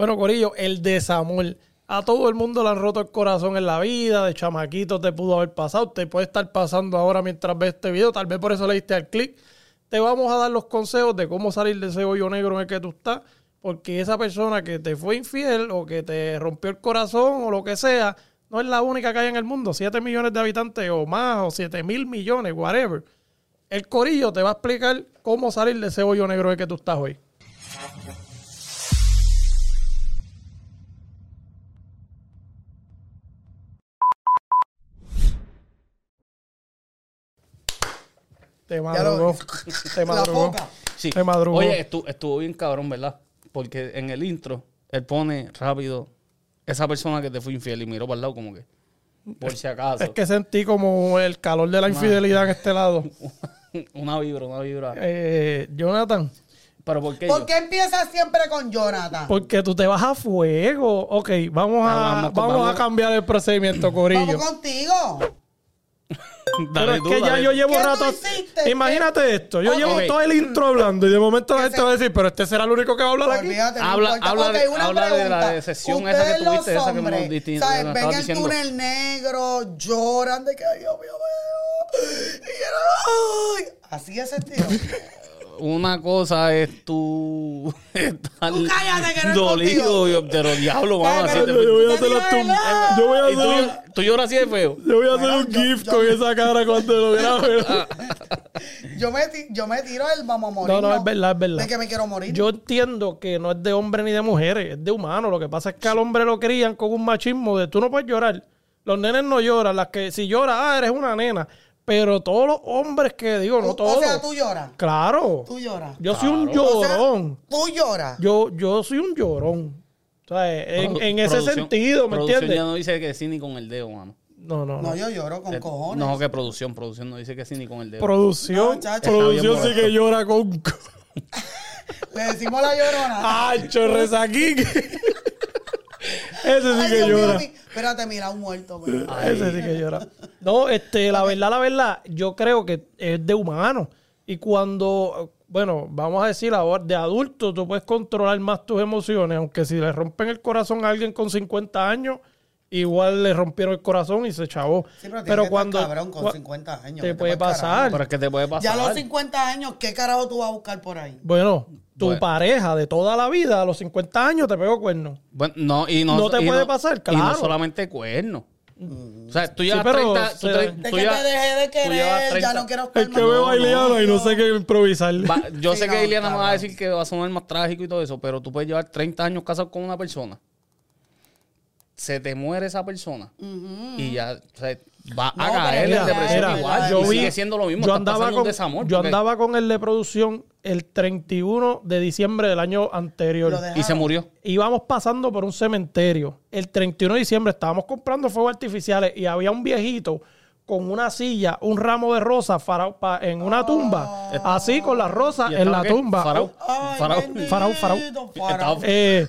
Bueno, Corillo, el desamor. A todo el mundo le han roto el corazón en la vida, de chamaquito te pudo haber pasado, te puede estar pasando ahora mientras ves este video, tal vez por eso le diste al clic. Te vamos a dar los consejos de cómo salir de ese hoyo negro en el que tú estás, porque esa persona que te fue infiel o que te rompió el corazón o lo que sea, no es la única que hay en el mundo. 7 millones de habitantes o más, o 7 mil millones, whatever. El Corillo te va a explicar cómo salir de ese hoyo negro en el que tú estás hoy. Te madrugó. Te madrugó. Sí. Te madrugó. Oye, estu- estuvo bien cabrón, ¿verdad? Porque en el intro, él pone rápido esa persona que te fue infiel y miró para el lado como que, por si acaso. Es que sentí como el calor de la infidelidad en este lado. una vibra, una vibra. Eh, Jonathan, Pero ¿por qué ¿Por yo? qué empiezas siempre con Jonathan? porque tú te vas a fuego. Ok, vamos a, vamos a cambiar el procedimiento, Corillo. Vamos contigo. Pero es que ya yo llevo ¿Qué tú rato. Imagínate esto. Yo llevo todo el intro hablando y de momento la gente va a decir, pero este será el único que va a hablar aquí. Habla- habla de- habla de la decepción esa que tuviste, esa que me disti- ¿sabes? Ven el diciendo. túnel negro, lloran de que ay, Dios mío, mío. Y era, ay. Así es el tío. Una cosa es tú estar Tú cállate, que no dolido, yo- pero diablo, vamos a hacer. Yo, yo voy a hacer. Yo voy a hacer, tú lloras así de feo. yo voy a hacer Bueno, un yo- gif yo- con esa cara cuando lo grabe. Yo me, yo me tiro el vamos a morir. No, no, es verdad, es verdad. De que me quiero morir. Yo entiendo que no es de hombre ni de mujeres, es de humano. Lo que pasa es que al hombre lo crían con un machismo de tú no puedes llorar. Los nenes no lloran. Las que si lloras, ah, eres una nena. Pero todos los hombres que digo, no todos. O sea, tú lloras. Claro. Tú lloras. Yo soy un O sea, llorón. tú lloras. Yo, yo soy un llorón. O sea, en, ese sentido, ¿me entiendes? ya no dice que sí ni con el dedo, mano. No, no, no. No, yo lloro con Eh, cojones. No, que producción, producción no dice que sí ni con el dedo. Producción, No, chacho. producción sí que llora con... Le decimos la llorona. ¡Ay, chorrezaquín! Ese sí Ay, que Dios mío, llora. Espérate, mira, un muerto. pero- Ese sí que llora. No, este, la verdad, la verdad, yo creo que es de humano. Y cuando, bueno, vamos a decir ahora, de adulto, tú puedes controlar más tus emociones, aunque si le rompen el corazón a alguien con 50 años, igual le rompieron el corazón y se chavó. Sí, pero, pero cuando cabrón con cua- 50 años. te puede pasar. Pero es que te puede pasar. Ya a los 50 años, ¿qué carajo tú vas a buscar por ahí? bueno, tu Bueno. pareja de toda la vida, a los 50 años, te pegó cuerno. Bueno, no, y no, No te y puede pasar, Y no claro. solamente cuernos. O sea, tú llevas pero 30... tú te- De tú que llevas- te dejé de tú querer, 30 ya no quiero estar Es que veo a Ileana y no sé qué improvisar. Va- yo Sí, sé que Ileana me va a decir que va a sonar más trágico y todo eso, pero tú puedes llevar 30 años casado con una persona. Se te muere esa persona y ya o sea, va No, a caer en depresión igual. yo y vi- sigue siendo lo mismo. Yo andaba, con, desamor. yo porque- andaba con el de producción el 31 de diciembre del año anterior. Y se murió. Íbamos pasando por un cementerio. El 31 de diciembre estábamos comprando fuegos artificiales y había un viejito con una silla, un ramo de rosas farao- pa- en una tumba. Así con las rosas ¿Y en la qué? tumba. Farao. Ay, Farao. bendito, Farao, farao. farao. Eh,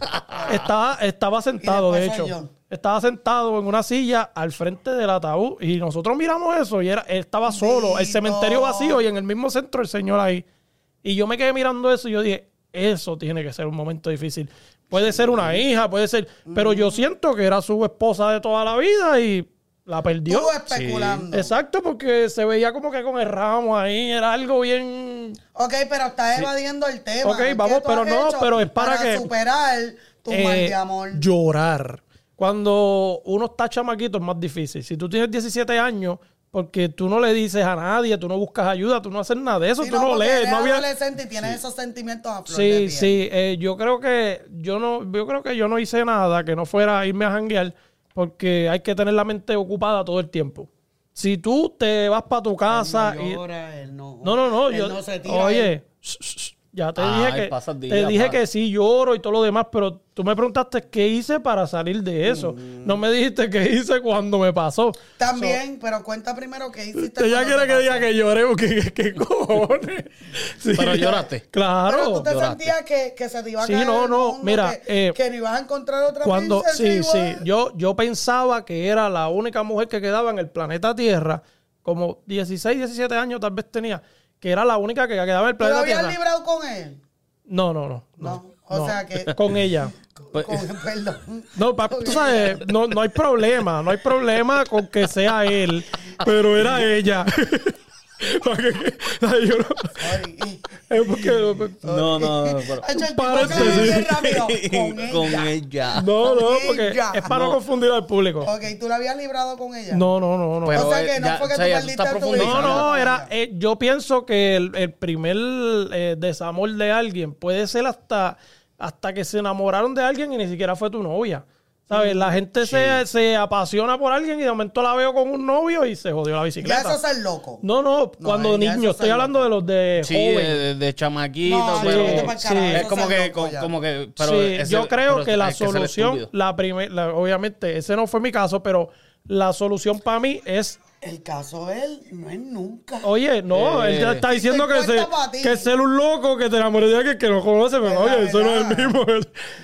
estaba, estaba sentado, de hecho. yo. Estaba sentado en una silla al frente del ataúd y nosotros miramos eso y era, él estaba solo, el cementerio vacío y en el mismo centro el señor ahí. Y yo me quedé mirando eso y yo dije, eso tiene que ser un momento difícil. Puede ser una hija, puede ser, pero yo siento que era su esposa de toda la vida y la perdió. Tú especulando. Exacto, porque se veía como que con el ramo ahí, era algo bien... Ok, pero estás evadiendo el tema. Ok, ¿Qué vamos, pero no, pero es para que- superar tu eh, mal de amor. Llorar. Cuando uno está chamaquito es más difícil. Si tú tienes 17 años, porque tú no le dices a nadie, tú no buscas ayuda, tú no haces nada de eso, Sí, tú no, porque lees, eres no había... adolescente y tienes esos sentimientos a flor de Sí, piel. sí, eh, yo creo que yo no, yo creo que yo no hice nada que no fuera a irme a janguear, porque hay que tener la mente ocupada todo el tiempo. Si tú te vas para tu casa Él y no llora, él no. no, no, no. Él yo, no se tira, oye, él- ya te Ay, dije que te dije pa. que sí lloro y todo lo demás, pero tú me preguntaste qué hice para salir de eso. Mm. No me dijiste qué hice cuando me pasó. También, pero cuenta primero qué hiciste. Ella quiere que diga que lloré porque qué cojones. Sí. Pero lloraste. Claro. Pero tú te lloraste. sentías que, que se te iba a Sí, caer no, el no, mundo, mira, que, eh, que no ibas a encontrar otra Cuando, princesa sí, sí, yo, yo pensaba que era la única mujer que quedaba en el planeta Tierra, como 16, 17 años tal vez tenía, que era la única que quedaba en el ¿Tú lo planeta habías Tierra. librado con él? No, no, no. no. O No, sea que. Con ella. Con- perdón. No, pa- tú sabes, no, no hay problema, no hay problema con que sea él, pero era ella. Para que- ay, yo no- Sorry. es porque- No, no, no. rápido. Con ella. No, no, porque es para no No. confundir al público. Ok, ¿tú la habías librado con ella? No, no, no, no. Pero, o sea eh, que no ya- fue que o sea, tú perdiste tu. No, no, era. eh, yo pienso que el, el primer eh, desamor de alguien puede ser hasta, hasta que se enamoraron de alguien y ni siquiera fue tu novia. ¿Sabes? La gente se, se apasiona por alguien y de momento la veo con un novio y se jodió la Ya bicicleta. eso es ser loco. No, no, No, cuando ya niño, es estoy hablando loco. de los de Sí, joven. de, de, chamaquito, No, pero sí, carajo, es como que, loco como, ya. como que, pero sí, ese- yo creo pero que la solución, la primera, obviamente, ese no fue mi caso, pero la solución para mí es El caso de él no es nunca. Oye, no, Eh, él ya está diciendo que, se, que es ser un loco, que te enamoré de alguien que no conoce, pero Pues oye, eso no es el mismo.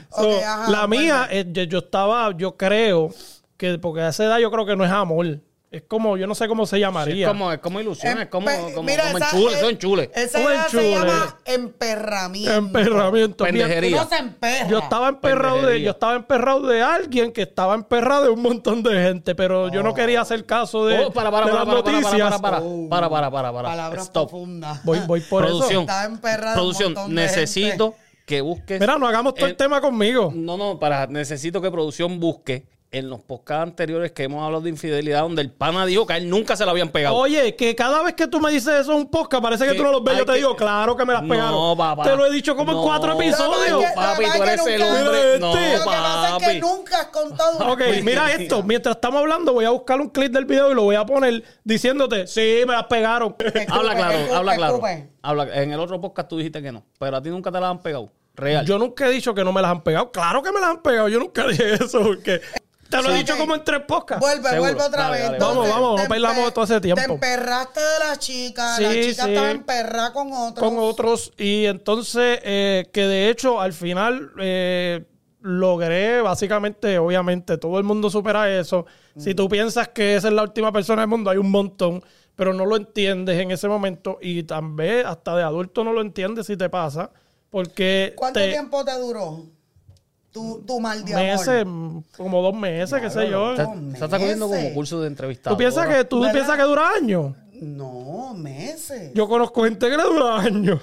So, ajá, la mía, eh, yo, yo estaba, yo creo que, porque a esa edad yo creo que no es amor. Es como, yo no sé cómo se Sí, llamaría. es como, es como ilusión, es como, Empe- como, mira, como esa- enchule, eh, son chules. Esa edad se llama emperramiento. Emperramiento. Pendejería. Uno se emperra. Yo estaba emperrado de, yo estaba emperrado de alguien que estaba emperrado de un montón de gente, pero yo no quería hacer caso de, Oh, para, para, de para, las para, para, noticias. para, para, Oh. para, para, para, para. Palabras Stop. profundas. Voy, voy por Producción. eso. Un Producción, necesito que busques. Mira, no hagamos todo el tema conmigo. No, no, para, necesito que producción busque en los podcasts anteriores que hemos hablado de infidelidad, donde el pana dijo que a él nunca se la habían pegado. Oye, que cada vez que tú me dices eso en un podcast, parece que Que tú no los ves. Yo te que- digo, claro que me las No, pegaron. papá. Te lo he dicho como en No, cuatro episodios. Que- papi, tú eres el hombre. No, este. Lo que pasa es que papi. nunca has contado. Ok, mira esto. Mientras estamos hablando, voy a buscar un clip del video y lo voy a poner diciéndote, sí, me las pegaron. Habla claro, Escupe, habla claro. escupe. Habla, en el otro podcast tú dijiste que no, pero a ti nunca te la han pegado. Real. Yo nunca he dicho que no me las han pegado. Claro que me las han pegado. Yo nunca dije eso porque te lo he dicho como en tres podcasts. Vuelve, Seguro. vuelve otra Dale, vez. dale, Entonces, vamos, vamos, te empe- todo ese tiempo. Te emperraste de la chica, la Sí, chica sí. estaba emperrada con otro. con otros y entonces eh, que de hecho al final eh, logré básicamente obviamente todo el mundo supera eso si tú piensas que esa es la última persona del mundo hay un montón pero no lo entiendes en ese momento y también hasta de adulto no lo entiendes si te pasa porque ¿Cuánto te- tiempo te duró tu, tu mal de meses amor? mm, como dos meses qué sé yo estás cogiendo meses. como curso de entrevistado. tú piensas que tú ¿Verdad? piensas que dura años No, meses. yo conozco gente que le dura años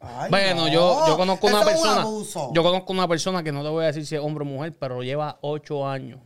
Ay, Bueno, no. yo, yo conozco una Eso es un persona. abuso. Yo conozco una persona que no te voy a decir si es hombre o mujer, pero lleva ocho años.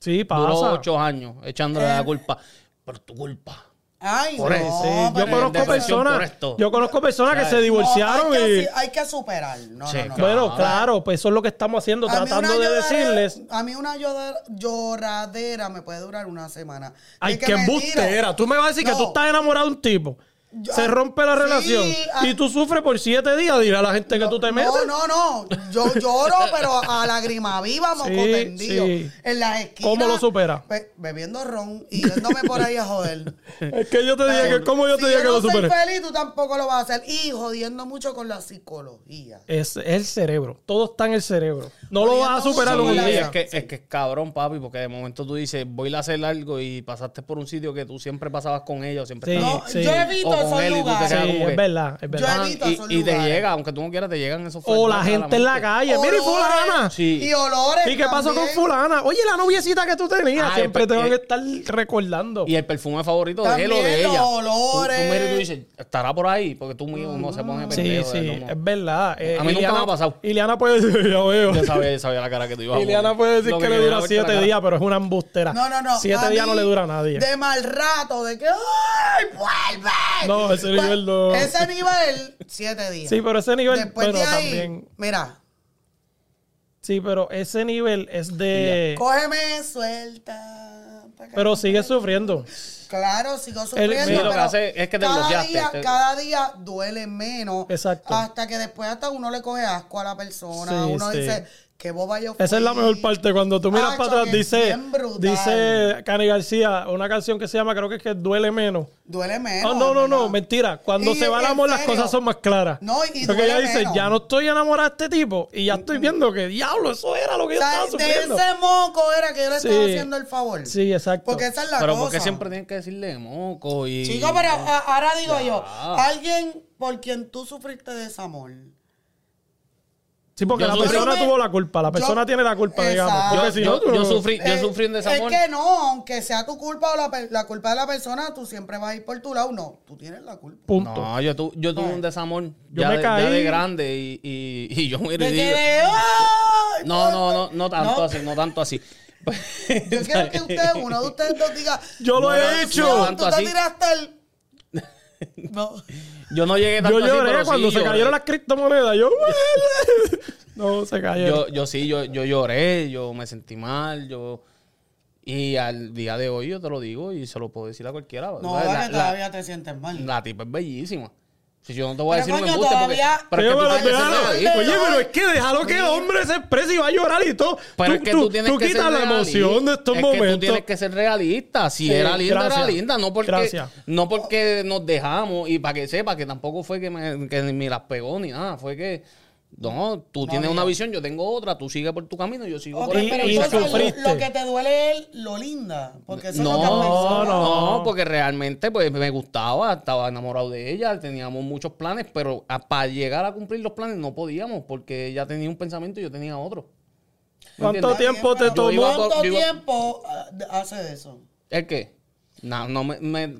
sí Duró pasa ocho años echándole Eh. la culpa. Por tu culpa. Ay, Por no, eso, yo conozco personas yo conozco personas que se no, divorciaron hay que, y hay que superar. No, Sí, no, claro. Bueno, claro, pues eso es lo que estamos haciendo, A tratando de decirles. A mí una llora- lloradera me puede durar una semana. Ay, qué embustera. Tú me vas a decir que tú estás enamorado de un tipo. Yo- se rompe la sí, relación y tú sufres por siete días. Dirá la gente que tú te metes. No, no, no. Yo lloro, pero a lágrima viva, moco Sí, tendido. sí. En las esquinas. ¿Cómo lo supera? be- bebiendo ron y yéndome por ahí a joder. Es que yo te dije que, ¿cómo yo te si dije que yo lo no soy superé? feliz, tú tampoco lo vas a hacer. Y jodiendo mucho con la psicología. Es, el cerebro. Todo está en el cerebro. No lo vas a superar un día. es que, es que es cabrón, papi, porque de momento tú dices, voy a hacer algo y pasaste por un sitio que tú siempre pasabas con ella o siempre Sí. estabas- No, sí. yo evito con esos él y tú te lugares. quedas Sí, como es que- verdad, es verdad. Yo evito y, esos y te lugares. llega, aunque tú no quieras, te llegan esos O la gente en la calle. Mira, y Olores. fulana. Sí. Y olores. ¿Y qué pasó con también. fulana? Oye, la noviecita que tú tenías. Ah, siempre te van a estar recordando. Y el perfume favorito de él o de ella. olores. Tú, tú miras y tú dices, estará por ahí, porque tú mismo no se pone Sí, pendejo. sí, como- es verdad. Eh, A mí nunca me ha pasado. Iliana puede decir, ya veo. Yo sabía, sabía la cara que tú ibas a Iliana poner. puede decir Lo que le quería dura verte la siete cara. días, pero es una embustera. No, no, no. Siete A días no mí, le dura a nadie. De mal rato, de que ¡ay, vuelve! No, ese nivel no. Ese nivel, siete días. Sí, pero ese nivel, Después bueno, de ahí, también. mira, Sí, pero ese nivel es de. cógeme suelta. Pero sigue sufriendo. Claro, sigo sufriendo. sí, lo que pero hace es que te cada Día, te- Cada día duele menos. Exacto. Hasta que después hasta uno le coge asco a la persona. Sí, uno sí. dice, qué boba yo Esa es la fui". mejor parte. Cuando tú miras Acho, para atrás, que dice, dice Cani García, una canción que se llama, creo que es que duele menos. Duele menos. Ah, no, no, no, mentira. Cuando Y se va el amor, las cosas son más claras. No, y Porque ella dice, menos. ya no estoy enamorada de este tipo y ya estoy viendo que, diablo, eso era lo que O yo sea, estaba de sufriendo. ese moco era que yo le estaba Sí. haciendo el favor. Sí, exacto. Porque esa es la Pero cosa. porque siempre tienen que decirle moco y... Chico, pero a- ahora digo yo, alguien por quien tú sufriste desamor, Sí, porque Yo la sufrí- persona me- tuvo la culpa. La yo- persona tiene la culpa, digamos. Porque Yo, si sufrí, yo Eh, sufrí un desamor. Es que no, aunque sea tu culpa o la, culpa de la persona, tú siempre vas a ir por tu lado. No, tú tienes la culpa. Punto. No, yo, tu- yo tuve un desamor Yo ya, me de, ya caí. de grande y, y, y yo me De digo, que de, ¡ay! No, no, no, no tanto No. así, no tanto así. Yo quiero que ustedes, uno de ustedes dos diga. Yo lo No, he hecho. no, Tú tanto te tiraste el. No. Yo no llegué tanto Yo así, lloré pero cuando sí se lloré. cayeron las criptomonedas. Yo. no, se cayeron. Yo, yo sí, yo, yo lloré, yo me sentí mal, yo... Y al día de hoy yo te lo digo y se lo puedo decir a cualquiera. No, la- todavía te sientes mal. la tipa es bellísima. Si yo no te voy a Pero, decir no me coño, gusta porque... todavía- Pero es que tú Pero realista. Oye, pero es que déjalo que el hombre se exprese y va a llorar y todo. Pero es que tú tienes que quitas ser la realista. emoción de estos es momentos. que tú tienes que ser realista. Si Sí, era linda, gracias. era linda. No porque, Gracias. no porque nos dejamos. Y para que sepa que tampoco fue que me, que ni me las pegó ni nada. Fue que... No, tú tienes una visión, yo tengo otra. Tú sigues por tu camino, yo sigo por el pero y entonces sufriste. lo, lo que te duele es lo linda. Porque eso es lo que has No, no. no, porque realmente pues me gustaba, estaba enamorado de ella, teníamos muchos planes, pero a- para llegar a cumplir los planes no podíamos porque ella tenía un pensamiento y yo tenía otro. ¿Me ¿Cuánto tiempo te tomó? iba- ¿Cuánto tiempo ah, hace de eso? ¿El qué? No, no me, me-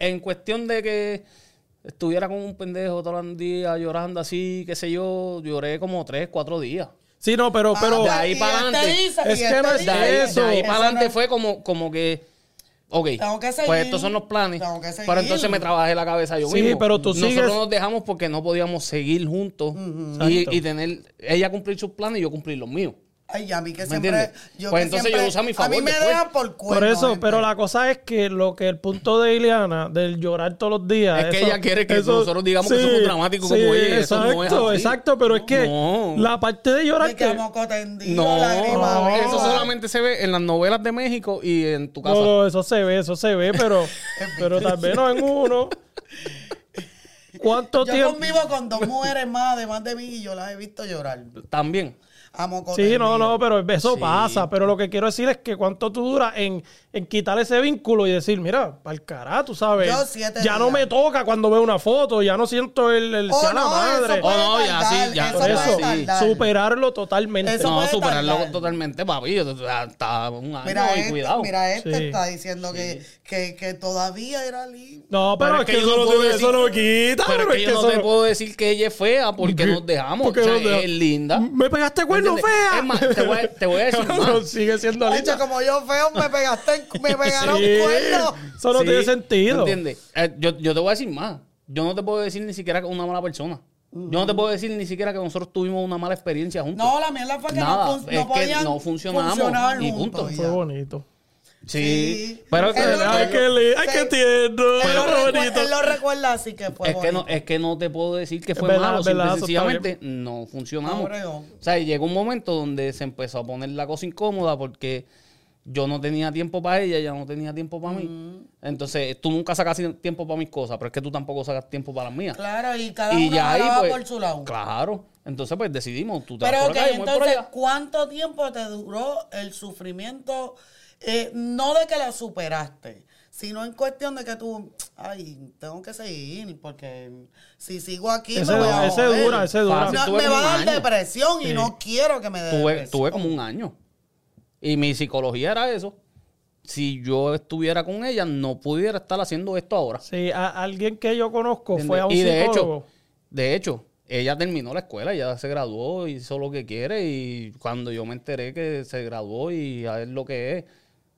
En cuestión de que estuviera con un pendejo todo el día llorando así, qué sé yo, lloré como tres, cuatro días. Sí, no, pero, pero. de Ah, ahí para este adelante. dice- Es que este no es dice- De ahí, eso. de ahí Eso para adelante no- fue como, como que, ok, Tengo que seguir. pues estos son los planes. Tengo que seguir. Pero entonces me trabajé la cabeza yo Sí, mismo. pero tú Nosotros sigues- nos dejamos porque no podíamos seguir juntos y, y tener ella cumplir sus planes y yo cumplir los míos. Ay, a mí que ¿Me siempre. entiendes? Yo Pues que entonces siempre- yo uso a mi favor A mí me después. dejan por cuerno. Por eso, gente. pero la cosa es que lo que el punto de Ileana, del llorar todos los días. Es que ella quiere que nosotros digamos que somos dramáticos como ella, eso Exacto, no es así. exacto, pero es que No. la parte de llorar Me que. moco tendido, No, lágrima no, viva. eso solamente se ve en las novelas de México y en tu casa. No, no, eso se ve, eso se ve, pero, pero tal vez no en uno. ¿Cuánto Yo tiempo? convivo con dos mujeres más, además de mí, y yo las he visto llorar. También. A moco Sí, no, no, pero eso Sí. pasa. Pero lo que quiero decir es que cuánto tú duras en, en quitar ese vínculo y decir, mira, para el carajo, tú sabes. Yo siete ya no me toca cuando veo una foto, ya no siento el, el Oh, sea la no, madre. eso puede Oh, no, ya, sí, ya, eso eso, superarlo totalmente. Eso no, superarlo tardar. totalmente, papi. Hasta un año Mira, y este, cuidado. mira, este Sí. está diciendo que, que, que todavía era lindo. No, pero, Pero es que, eso, no, puedo tiene- eso no decir- quita. Pero es que yo no te puedo decir que ella es fea porque nos dejamos. Porque o sea, nos dejamos. es linda. Me pegaste cuerno fea. Es más, te voy a- te voy a decir más. Sigue siendo linda. como yo feo, me pegaste, en- me pegaron Sí, cuernos. Eso no Sí, tiene sentido. ¿me ¿Entiendes? Eh, yo, yo te voy a decir más. Yo no te puedo decir ni siquiera que es una mala persona. Yo no te puedo decir ni siquiera que nosotros tuvimos una mala experiencia juntos. No, la mierda fue que Nada, no, es no que podían no funcionamos funcionar y juntos punto. Fue bonito. Sí, Sí. pero es que, Es lo Ay, que- qué lindo. Ay, Sí. qué tierno. Recuer- bonito. él lo recuerda así que fue es, que no, bonito. es que no te puedo decir que fue verdad, malo, está sencillamente no funcionamos. No o sea, llegó un momento donde se empezó a poner la cosa incómoda porque yo no tenía tiempo para ella, ella no tenía tiempo para mí. Entonces, tú nunca sacas tiempo para mis cosas, pero es que tú tampoco sacas tiempo para las mías. Claro, y cada y uno ya ahí, jalaba pues, por su lado. claro. Entonces, pues decidimos, tú te vas Pero por acá, por entonces, allá. ¿cuánto tiempo te duró el sufrimiento? Eh, no de que la superaste, sino en cuestión de que tú, ay, tengo que seguir, porque si sigo aquí Ese, me voy a ese joder. dura, ese dura. No, me va a dar año. depresión y no quiero que me dé Tuve, depresión. tuve como un año. Y mi psicología era eso. Si yo estuviera con ella, no pudiera estar haciendo esto ahora. Sí, a- alguien que yo conozco fue a un y de psicólogo. hecho, de hecho, ella terminó la escuela, ella se graduó, hizo lo que quiere y cuando yo me enteré que se graduó y a ver lo que es,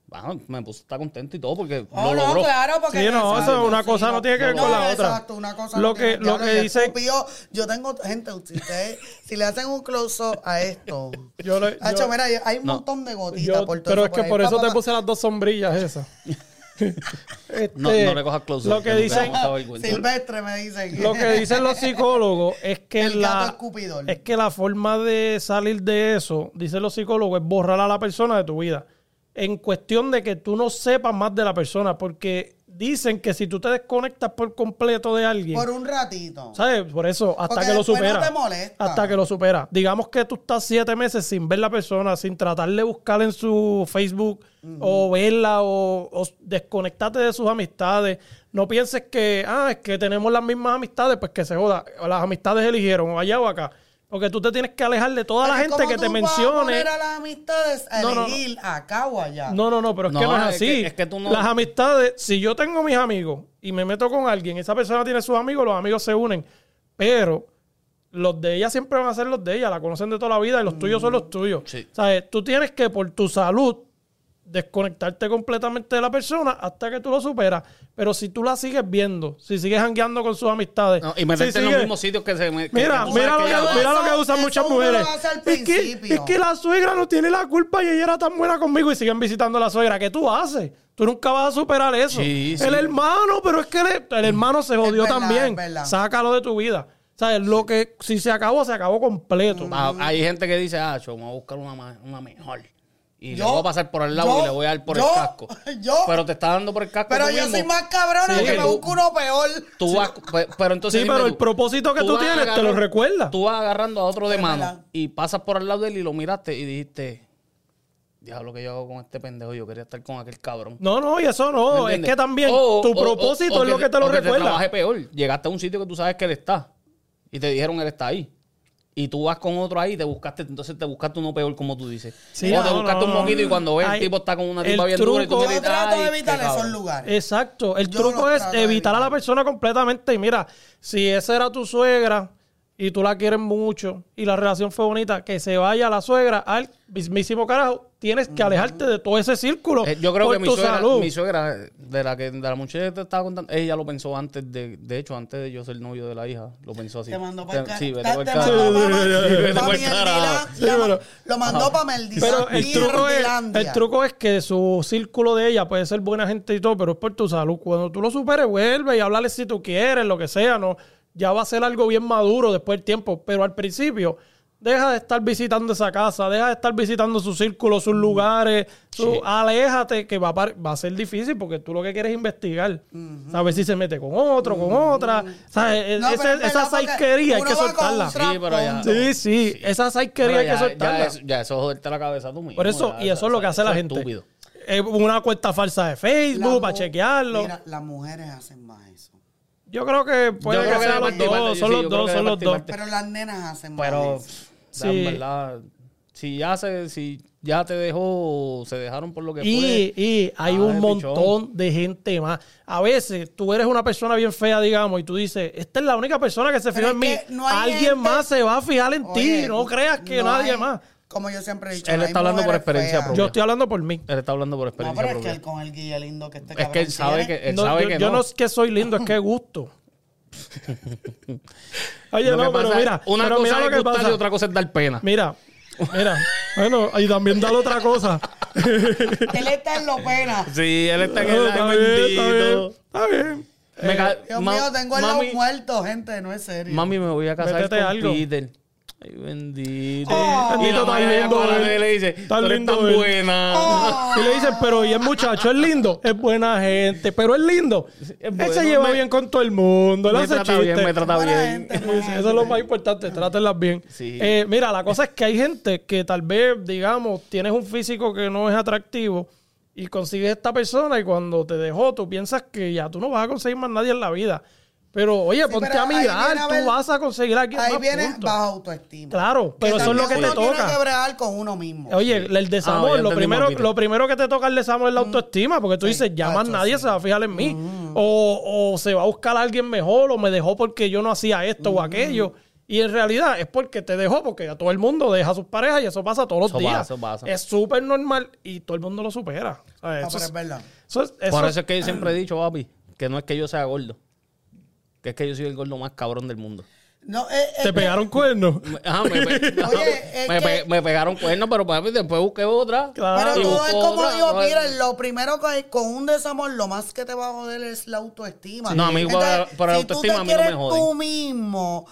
bueno, me puse a estar contento y todo porque Oh, lo no, logró. claro, porque... Sí, no, exacto, eso, una sí, cosa no tiene que ver con la otra. Exacto, una cosa Lo no tiene que- lo que estúpido. Yo tengo, gente, si, ustedes- si le hacen un close-up a esto... Yo le- Hacho, yo- mira, hay un No. montón de gotitas Yo- por todo pero es que ahí. por eso te puse las dos sombrillas esas. Este, No, no le cojas close Lo que dicen, Silvestre me dicen. lo que dicen los psicólogos es que El la es que la forma de salir de eso, dicen los psicólogos, es borrar a la persona de tu vida. En cuestión de que tú no sepas más de la persona, porque dicen que si tú te desconectas por completo de alguien, Por un ratito. ¿Sabes? Por eso, hasta Porque que lo no supera. te molesta. Hasta que lo supera. Digamos que tú estás siete meses sin ver la persona, sin tratar de buscarla en su Facebook o verla o, o desconectarte de sus amistades. No pienses que, ah, es que tenemos las mismas amistades, pues que se joda. Las amistades eligieron o allá o acá. Porque tú te tienes que alejar de toda la gente ¿cómo que te tú vas a mencione. poner a las amistades a No, no, no. elegir acá o allá. No, no, no, pero es No, que no es es así. que- es que tú no- Las amistades, si yo tengo mis amigos y me meto con alguien, esa persona tiene sus amigos, los amigos se unen, pero los de ella siempre van a ser los de ella, la conocen de toda la vida y los tuyos son los tuyos. Sí. ¿Sabes? Tú tienes que, por tu salud, desconectarte completamente de la persona hasta que tú lo superas. Pero si tú la sigues viendo, si sigues jangueando con sus amistades. No, y meterte si en los mismos sitios que se me. que- Mira, que mira lo, que, mira lo que usan muchas mujeres. lo hace al Es que, principio. es que la suegra no tiene la culpa y ella era tan buena conmigo y siguen visitando a la suegra. ¿Qué tú haces? Tú nunca vas a superar eso. Sí, sí. El hermano, pero es que el, el hermano se jodió verdad, también. Sácalo de tu vida. ¿Sabes? Lo que si se acabó, se acabó completo. Ah, Hay gente que dice, ah, yo me voy a buscar una mejor. Y le Yo- voy a pasar por el lado yo- y le voy a dar por yo- el casco. yo- pero te está dando por el casco. Pero tú yo mismo. soy más cabrona Sí, que me busco uno peor. Tú vas, pe- pero entonces Sí, pero tú, el propósito que tú tienes te lo recuerda. Tú vas agarrando a otro de mano y pasas por al lado de él y lo miraste y dijiste, diablo que yo hago con este pendejo, yo quería estar con aquel cabrón. No, no, y eso no. ¿Me Es que también O- tu o- propósito o- o es lo que te lo o que recuerda. trabaje peor. Llegaste a un sitio que tú sabes que él está y te dijeron él está ahí. Y tú vas con otro ahí y te buscaste, entonces te buscaste uno peor, como tú dices. Sí, o te buscaste no, un no. moquito y cuando ves el tipo está con una tipa bien dura y tú dices, trato "Ay, de evitar esos cabrón". lugares. Exacto. El Yo truco es de evitar a la evitar. persona completamente. Y mira, si esa era tu suegra y tú la quieres mucho y la relación fue bonita, que se vaya la suegra al mismísimo carajo. Tienes que alejarte de todo ese círculo. Eh, yo creo por que mi tu suegra, salud. mi suegra, de la que de la muchacha que te estaba contando, ella lo pensó antes de, de hecho, antes de yo ser novio de la hija, lo pensó así. Te mandó para el Sí, vete pa'l te carajo. Lo mandó para Meldi. Pero el truco, es, el truco es que su círculo de ella puede ser buena gente y todo, pero es por tu salud. Cuando tú lo superes, vuelve y háblale si tú quieres, lo que sea, no. Ya va a ser algo bien maduro después del tiempo. Pero al principio, deja de estar visitando esa casa, deja de estar visitando su círculo, sus lugares. su- Sí. Aléjate, que va a, va a ser difícil porque tú lo que quieres es investigar. Saber si se mete con otro, con otra. ¿Sabes? No, Ese- pero es esa saiquería hay que soltarla. Sí, pero ya-. Sí, sí, esa saiquería hay que soltarla. ya, eso, ya eso es joderte la cabeza tú mismo. Por eso, ya, y eso es lo que hace la es gente. estúpido. Eh, una cuenta falsa de Facebook para chequearlo. Mira, las mujeres hacen más eso. yo creo que puede Yo que creo que sean de los dos, son los dos, que son los dos. Pero las nenas hacen más Pero, eso. Sí. en verdad, si ya se, si ya te dejó, se dejaron por lo que Y, fue. y hay Ah, un montón pichón. de gente más. A veces tú eres una persona bien fea, digamos, y tú dices, esta es la única persona que se fijó en mí. no Alguien gente- más se va a fijar en ti. No creas que no nadie hay- más. Como yo siempre he dicho. Él no está hablando por experiencia propia. Yo estoy hablando por mí. Él está hablando por No, experiencia pero es que él con el guía lindo que este Es que cabrón él sabe tiene. que, él No, sabe yo, que yo no. no es que soy lindo, es que gusto. Oye, Lo no, pero mira, una pero cosa mira lo es que gustar pasa. y otra cosa es dar pena. Mira, mira. Bueno, y también dale otra cosa. Él está en lo pena. Sí, él está en el está bien, está bien, bendito. está bien. Me ca- Dios mío, tengo el lado muerto, gente, no es serio. mami, me voy a casar Métete con algo. Peter. Ay, bendito. Oh. y la tan lindo él. le dice, Tan lindo tan buena. Oh. Y le dicen, pero ¿y el muchacho es lindo? Es buena gente, pero es lindo. Él bueno, se lleva me- bien con todo el mundo. Él Me hace trata bien, me trata Buena bien. gente, Sí, buena sí, gente. eso es lo más importante, trátenlas bien. Sí. Eh, mira, la cosa es que hay gente que tal vez, digamos, tienes un físico que no es atractivo y consigues esta persona y cuando te dejó, tú piensas que ya tú no vas a conseguir más nadie en la vida. Pero oye, Sí, ponte pero a mirar, tú ver- vas a conseguir a alguien Ahí más, viene punto. baja autoestima. Claro, pero eso es lo que te uno tiene toca. que bregar con uno mismo. Oye, el desamor, Ah, lo, primero, lo primero que te toca el desamor es la autoestima, porque tú dices, ya más nadie sí. se va a fijar en mí. O, o se va a buscar a alguien mejor, o me dejó porque yo no hacía esto o aquello. Y en realidad es porque te dejó, porque a todo el mundo deja a sus parejas y eso pasa todos los Eso días. pasa, eso pasa. Es súper normal y todo el mundo lo supera. ¿sabes? No, Eso pero es- es verdad. eso es- eso Por es- eso es que yo siempre he dicho, papi, que no es que yo sea gordo. Que es que yo soy el gordo más cabrón del mundo. No, eh, es te que- pegaron cuernos. Ajá, me, pe- Oye, me, que- pe- me pegaron cuernos, pero papi, después busqué otra. Claro. Pero todo es como otra, digo, no, mira, lo primero que hay con un desamor, lo más que te va a joder es la autoestima. No, a mí por- por la si tú autoestima te a mí no me jode. tú mismo,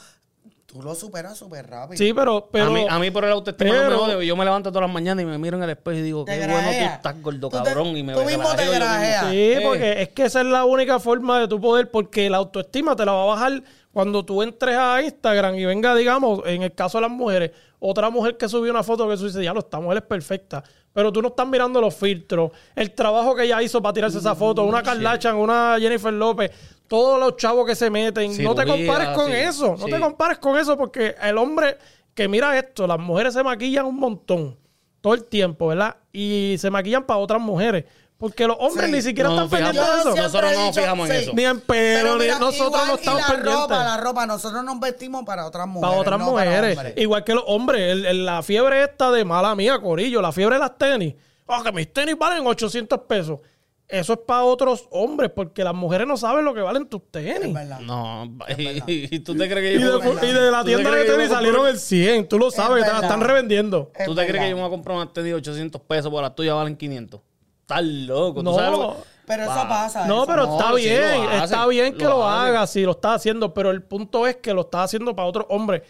tú lo superas súper rápido. Sí, pero... pero a, mí, a mí por el autoestima no pero- me jode. Yo me levanto todas las mañanas y me miro en el espejo y digo, qué bueno tú estás gordo, Tú te- cabrón. y me tú mismo te grajeas. Sí, Eh, porque es que esa es la única forma de tu poder, porque la autoestima te la va a bajar cuando tú entres a Instagram y venga, digamos, en el caso de las mujeres, otra mujer que subió una foto que tú dices, ya lo, esta mujer es perfecta. Pero tú no estás mirando los filtros, el trabajo que ella hizo para tirarse esa foto, una Kardashian, una Jennifer López, todos los chavos que se meten. no te compares con sí, eso, no sí. te compares con eso porque el hombre que mira esto, las mujeres se maquillan un montón, todo el tiempo, ¿verdad? Y se maquillan para otras mujeres. Porque los hombres Sí. ni siquiera No están nos fijamos. pendientes de eso. Nosotros no nos fijamos en sí. eso. Ni en pelo, Pero ni mira, nosotros igual, no y estamos la pendientes. ropa, la ropa, nosotros nos vestimos para otras mujeres. para otras no mujeres. Igual que los hombres. El- el- la fiebre esta de mala mía, Corillo. La fiebre de las tenis. Oh, que mis tenis valen 800 pesos. Eso es para otros hombres, porque las mujeres no saben lo que valen tus Es tenis. verdad. No, y, y tú te crees Y que yo... de, y de la ¿Tú te tienda de tenis salieron el 100. Tú lo sabes, te la están revendiendo. Es ¿Tú te crees que yo me voy a comprar una tenis de 800 pesos porque las tuyas valen 500? Estás loco. ¿Tú No. sabes lo que- Pero eso pasa. No, eso pero no, está bien, está bien que lo lo, haga, si lo está haciendo, pero el punto es que lo está haciendo para otros hombres.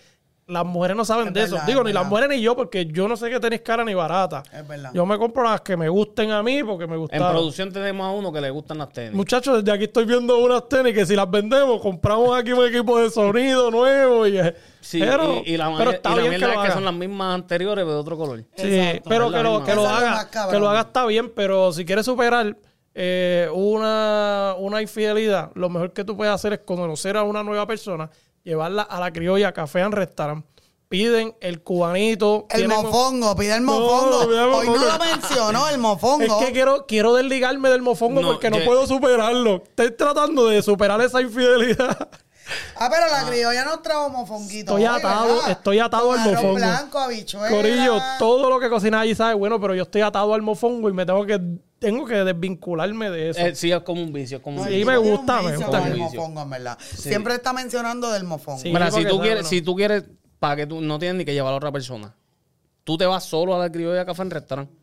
Las mujeres no saben Es de eso. Digo, es ni las mujeres ni yo, porque yo no sé que tenis cara ni barata. Es verdad. Yo me compro las que me gusten a mí porque me En gustan. producción tenemos a uno que le gustan las tenis. Muchachos, desde aquí estoy viendo unas tenis que si las vendemos, compramos aquí un equipo de sonido nuevo. Y, Sí, pero, y, y la, pero está y la bien que mierda lo es que haga. son las mismas anteriores, pero de otro color. Sí, Exacto. pero que lo, que lo haga, que lo haga está bien, pero si quieres superar eh, una, una infidelidad, lo mejor que tú puedes hacer es conocer a una nueva persona, llevarla a la criolla Café and Restaurant. Piden el cubanito. El mofongo, pide el No, mofongo. Hoy no lo mencionó, el Es mofongo. que quiero, quiero desligarme del mofongo No, porque no yo- puedo superarlo. Estoy tratando de superar esa infidelidad. Ah, pero la criolla nos trajo mofonguito. Estoy hoy, atado, ¿verdad? estoy atado Con al arroz mofongo. blanco, habichuela. Corillo, todo lo que cocinas allí sabe bueno, pero yo estoy atado al mofongo y me tengo que, tengo que desvincularme de eso. Eh, sí, es como un vicio. Es como un No, Sí, vicio. me gusta, me vicio gusta con el mofongo, en verdad. Siempre está mencionando del mofongo. Sí. Mira, si porque tú, sabe, quieres, ¿no? si tú quieres, para que tú no tienes ni que llevar a otra persona, tú te vas solo a la criolla café en restaurante,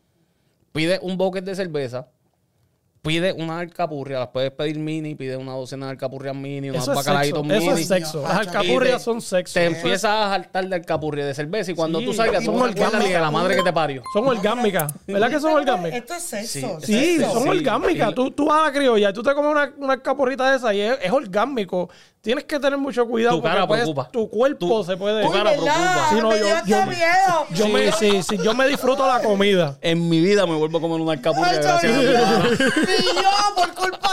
pides un bucket de cerveza, pides una alcapurria, las puedes pedir mini, pides una docena de alcapurrias mini, Eso sexo. bacalaitos Eso mini. es sexo. Las alcapurrias te- son sexo. Te Eso empiezas a saltar de alcapurria de cerveza y cuando Sí, tú salgas, son de orgánicas. la madre que te parió. Son orgánicas. ¿Verdad que son orgánicas? Esto es sexo. Sí, Sí, sexo. son orgánicas. sí. Tú, tú vas a la criolla y tú te comes una, una alcapurrita de esa y es, es orgánico. Tienes que tener mucho cuidado Tu cara porque puedes- preocupa. tu cuerpo Tu- se puede... tu cara preocupa. Sí, no, me yo- yo- miedo. Yo me, sí, sí, yo me disfruto la comida. En mi vida me vuelvo a comer una alcapurria gracias. Y yo, por culpa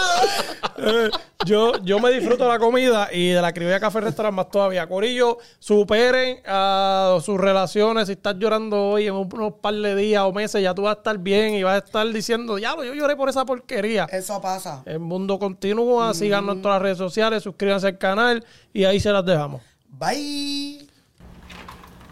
de Eh, yo, yo me disfruto la comida y de la criolla café restaurant más todavía. Corillo, superen a sus relaciones. Si estás llorando hoy en unos par de días o meses, ya tú vas a estar bien y vas a estar diciendo, ya yo lloré por esa porquería. Eso pasa. El mundo continúa, síganos en todas las redes sociales, suscríbanse al canal y ahí se las dejamos. Bye.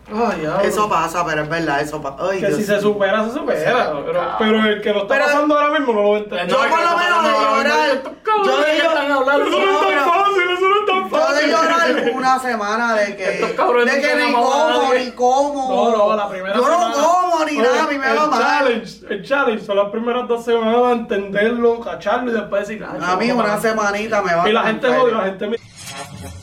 Ay, Eso pasa, pero es verdad, eso pasa. Ay, que Dios si se supera, se supera. Pero, pero el que lo está Pero- pasando ahora mismo no lo va a entender. Yo por lo menos de llorar. Yo de llorar. Eso no es tan fácil, eso no es tan Yo de fácil. llorar una semana de que, de que ni como, ni como. No, no, la primera Yo semana. no como ni nada, a mí me el va mal. challenge, el challenge son las primeras dos semanas a entenderlo, cacharlo y después decir, "Ay, A mí una semanita me va Y la gente jode, la gente me- Thank you.